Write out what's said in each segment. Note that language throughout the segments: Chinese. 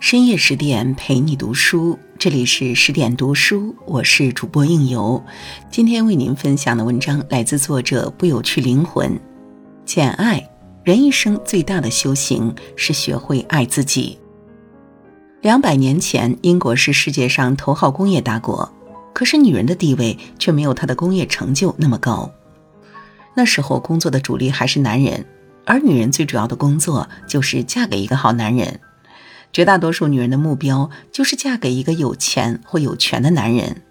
深夜十点陪你读书，这里是十点读书，我是主播应由。今天为您分享的文章来自作者不有趣灵魂。简爱，人一生最大的修行是学会爱自己。两百年前，英国是世界上头号工业大国，可是女人的地位却没有她的工业成就那么高。那时候工作的主力还是男人，而女人最主要的工作就是嫁给一个好男人。绝大多数女人的目标就是嫁给一个有钱或有权的男人，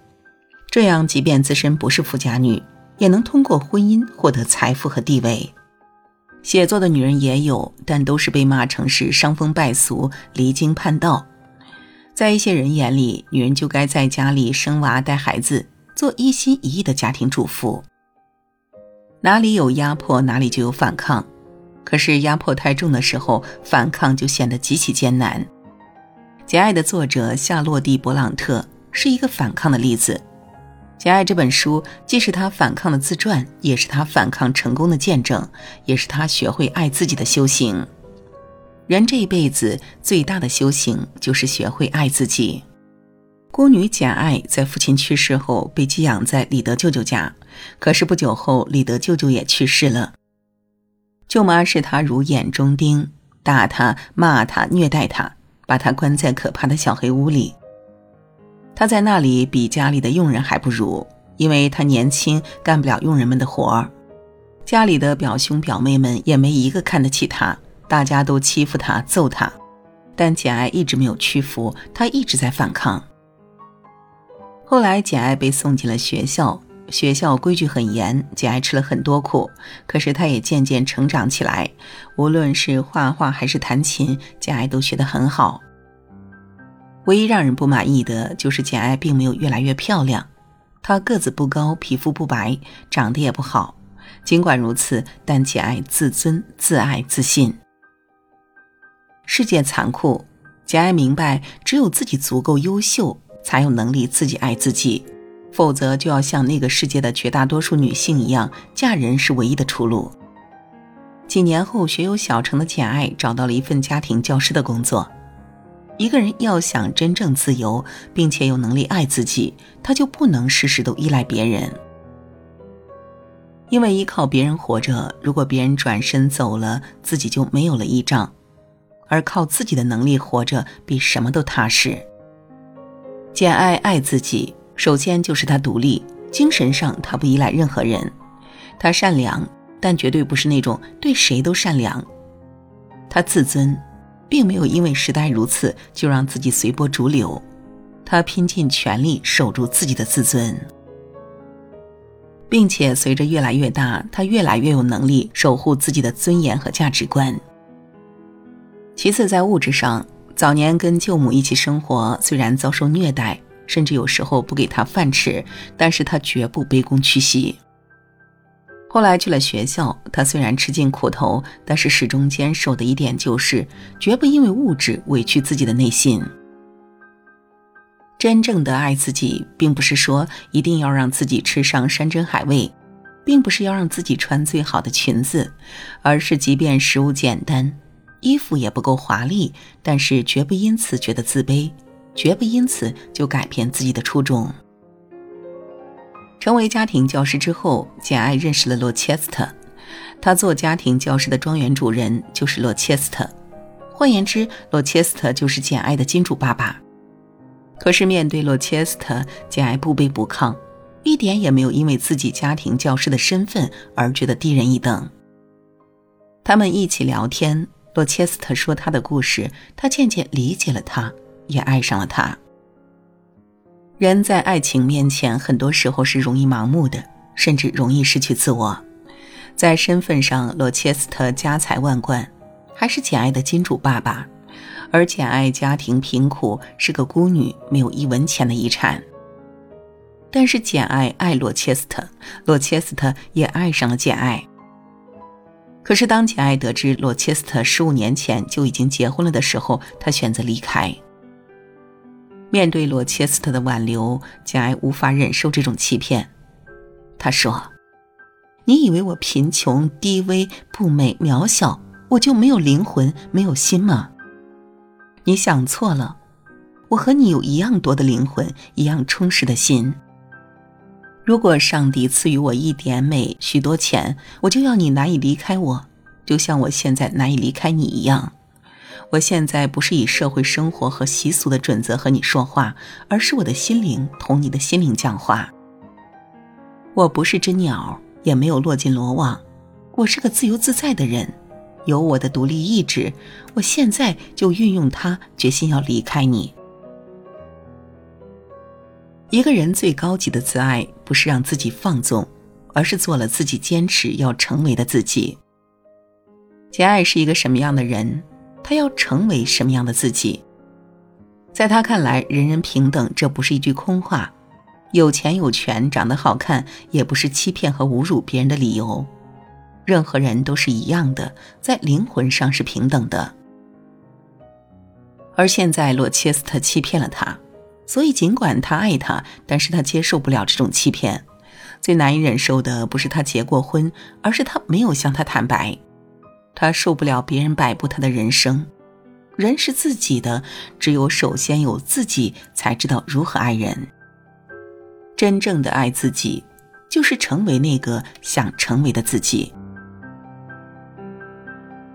这样即便自身不是富家女，也能通过婚姻获得财富和地位。写作的女人也有，但都是被骂成是伤风败俗、离经叛道。在一些人眼里，女人就该在家里生娃、带孩子，做一心一意的家庭主妇。哪里有压迫，哪里就有反抗。可是压迫太重的时候，反抗就显得极其艰难。《简爱》的作者夏洛蒂·勃朗特是一个反抗的例子。《简爱》这本书既是他反抗的自传，也是他反抗成功的见证，也是他学会爱自己的修行。人这一辈子最大的修行就是学会爱自己。孤女简爱在父亲去世后被寄养在李德舅舅家，可是不久后李德舅舅也去世了。舅妈视他如眼中钉，打他、骂他、虐待他，把他关在可怕的小黑屋里。他在那里比家里的佣人还不如，因为他年轻，干不了佣人们的活儿。家里的表兄表妹们也没一个看得起他，大家都欺负他、揍他。但简爱一直没有屈服，她一直在反抗。后来，简爱被送进了学校。学校规矩很严，简爱吃了很多苦，可是她也渐渐成长起来。无论是画画还是弹琴，简爱都学得很好。唯一让人不满意的就是简爱并没有越来越漂亮。她个子不高，皮肤不白，长得也不好。尽管如此，但简爱自尊、自爱、自信。世界残酷，简爱明白，只有自己足够优秀，才有能力自己爱自己。否则，就要像那个世界的绝大多数女性一样，嫁人是唯一的出路。几年后，学有小成的简爱找到了一份家庭教师的工作。一个人要想真正自由，并且有能力爱自己，他就不能事事都依赖别人。因为依靠别人活着，如果别人转身走了，自己就没有了依仗；而靠自己的能力活着，比什么都踏实。简爱爱自己。首先就是他独立，精神上他不依赖任何人，他善良，但绝对不是那种对谁都善良。他自尊，并没有因为时代如此就让自己随波逐流，他拼尽全力守住自己的自尊，并且随着越来越大，他越来越有能力守护自己的尊严和价值观。其次，在物质上，早年跟舅母一起生活，虽然遭受虐待。甚至有时候不给他饭吃，但是他绝不卑躬屈膝。后来去了学校，他虽然吃尽苦头，但是始终坚守的一点就是，绝不因为物质委屈自己的内心。真正的爱自己，并不是说一定要让自己吃上山珍海味，并不是要让自己穿最好的裙子，而是即便食物简单，衣服也不够华丽，但是绝不因此觉得自卑。绝不因此就改变自己的初衷。成为家庭教师之后，简爱认识了罗切斯特，他做家庭教师的庄园主人就是罗切斯特，换言之，罗切斯特就是简爱的金主爸爸。可是面对罗切斯特，简爱不卑不亢，一点也没有因为自己家庭教师的身份而觉得低人一等。他们一起聊天，罗切斯特说他的故事，他渐渐理解了他。也爱上了他。人在爱情面前，很多时候是容易盲目的，甚至容易失去自我。在身份上，罗切斯特家财万贯，还是简爱的金主爸爸；而简爱家庭贫苦，是个孤女，没有一文钱的遗产。但是简爱爱罗切斯特，罗切斯特也爱上了简爱。可是当简爱得知罗切斯特十五年前就已经结婚了的时候，她选择离开。面对罗切斯特的挽留，简爱无法忍受这种欺骗。他说：“你以为我贫穷、低微、不美、渺小，我就没有灵魂、没有心吗？你想错了，我和你有一样多的灵魂，一样充实的心。如果上帝赐予我一点美、许多钱，我就要你难以离开我，就像我现在难以离开你一样。我现在不是以社会生活和习俗的准则和你说话，而是我的心灵同你的心灵讲话。我不是只鸟，也没有落进罗网，我是个自由自在的人，有我的独立意志。我现在就运用它，决心要离开你。一个人最高级的自爱，不是让自己放纵，而是做了自己坚持要成为的自己。简爱是一个什么样的人？他要成为什么样的自己？在他看来，人人平等，这不是一句空话；有钱有权、长得好看，也不是欺骗和侮辱别人的理由。任何人都是一样的，在灵魂上是平等的。而现在，罗切斯特欺骗了他，所以尽管他爱他，但是他接受不了这种欺骗。最难以忍受的不是他结过婚，而是他没有向他坦白。他受不了别人摆布他的人生，人是自己的，只有首先有自己，才知道如何爱人。真正的爱自己，就是成为那个想成为的自己。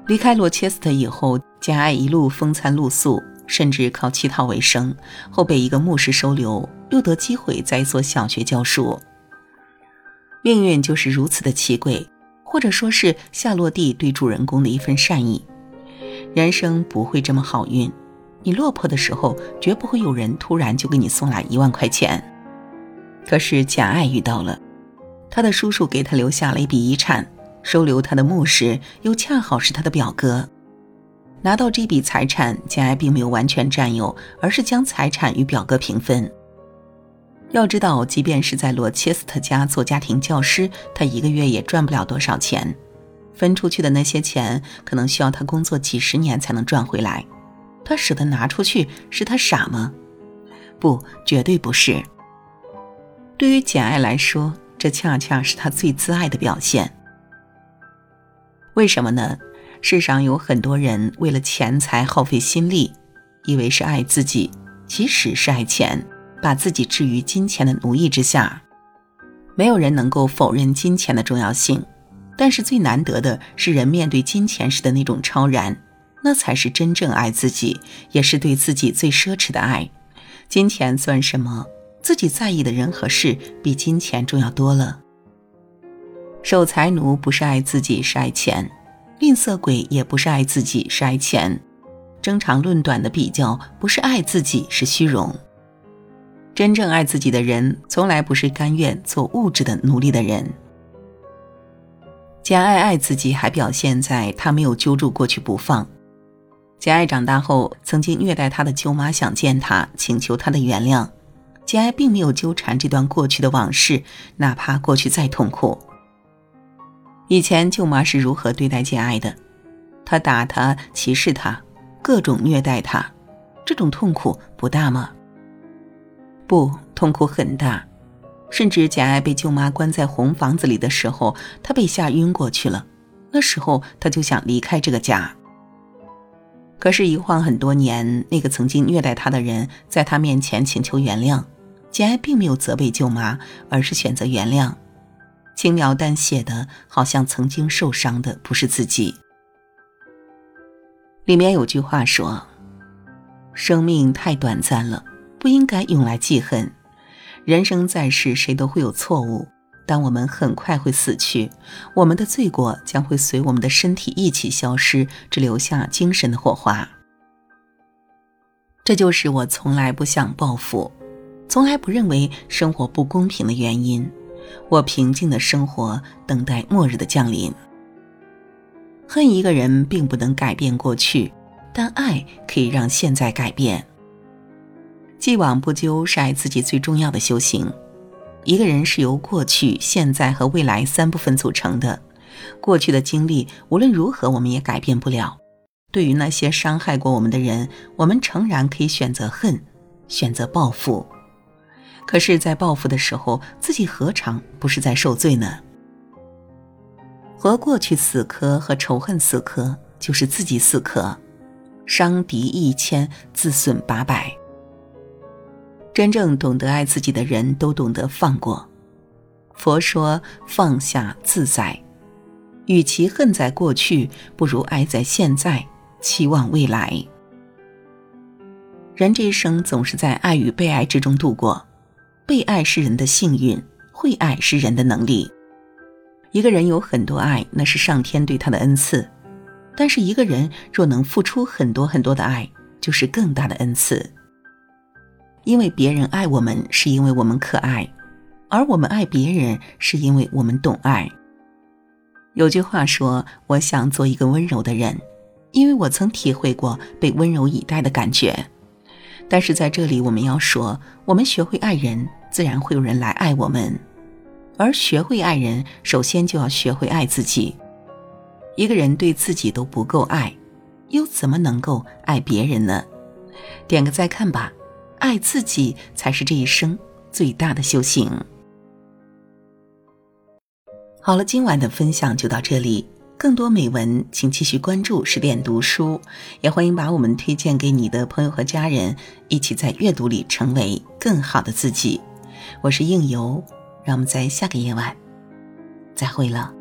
离开罗切斯特以后，简爱一路风餐露宿，甚至靠乞讨为生，后被一个牧师收留，又得机会在一所小学教书。命运就是如此的奇诡。或者说是夏洛蒂对主人公的一份善意。人生不会这么好运，你落魄的时候，绝不会有人突然就给你送来一万块钱。可是简爱遇到了，他的叔叔给他留下了一笔遗产，收留他的牧师又恰好是他的表哥。拿到这笔财产，简爱并没有完全占有，而是将财产与表哥平分。要知道，即便是在罗切斯特家做家庭教师，他一个月也赚不了多少钱。分出去的那些钱，可能需要他工作几十年才能赚回来。他舍得拿出去，是他傻吗？不，绝对不是。对于简爱来说，这恰恰是他最自爱的表现。为什么呢？世上有很多人为了钱财耗费心力，以为是爱自己，其实是爱钱。把自己置于金钱的奴役之下，没有人能够否认金钱的重要性，但是最难得的是人面对金钱时的那种超然，那才是真正爱自己，也是对自己最奢侈的爱。金钱算什么？自己在意的人和事比金钱重要多了。守财奴不是爱自己，是爱钱；吝啬鬼也不是爱自己，是爱钱；争长论短的比较不是爱自己，是虚荣。真正爱自己的人，从来不是甘愿做物质的奴隶的人。简爱爱自己，还表现在她没有揪住过去不放。简爱长大后，曾经虐待她的舅妈想见她，请求她的原谅。简爱并没有纠缠这段过去的往事，哪怕过去再痛苦。以前舅妈是如何对待简爱的？她打她，歧视她，各种虐待她，这种痛苦不大吗？不，痛苦很大，甚至简爱被舅妈关在红房子里的时候，她被吓晕过去了。那时候，她就想离开这个家。可是，一晃很多年，那个曾经虐待她的人在她面前请求原谅，简爱并没有责备舅妈，而是选择原谅，轻描淡写的，好像曾经受伤的不是自己。里面有句话说：“生命太短暂了。”不应该用来记恨。人生在世，谁都会有错误，但我们很快会死去，我们的罪过将会随我们的身体一起消失，只留下精神的火花。这就是我从来不想报复，从来不认为生活不公平的原因。我平静的生活，等待末日的降临。恨一个人并不能改变过去，但爱可以让现在改变。既往不咎是爱自己最重要的修行。一个人是由过去、现在和未来三部分组成的。过去的经历无论如何我们也改变不了。对于那些伤害过我们的人，我们诚然可以选择恨，选择报复。可是，在报复的时候，自己何尝不是在受罪呢？和过去死磕和仇恨死磕，就是自己死磕。伤敌一千，自损八百。真正懂得爱自己的人都懂得放过。佛说放下自在，与其恨在过去，不如爱在现在，期望未来。人这一生总是在爱与被爱之中度过，被爱是人的幸运，会爱是人的能力。一个人有很多爱，那是上天对他的恩赐；但是一个人若能付出很多很多的爱，就是更大的恩赐。因为别人爱我们，是因为我们可爱；而我们爱别人，是因为我们懂爱。有句话说：“我想做一个温柔的人，因为我曾体会过被温柔以待的感觉。”但是在这里，我们要说，我们学会爱人，自然会有人来爱我们。而学会爱人，首先就要学会爱自己。一个人对自己都不够爱，又怎么能够爱别人呢？点个再看吧，爱自己才是这一生最大的修行。好了，今晚的分享就到这里。更多美文，请继续关注十点读书，也欢迎把我们推荐给你的朋友和家人，一起在阅读里成为更好的自己。我是应由。让我们在下个夜晚再会了。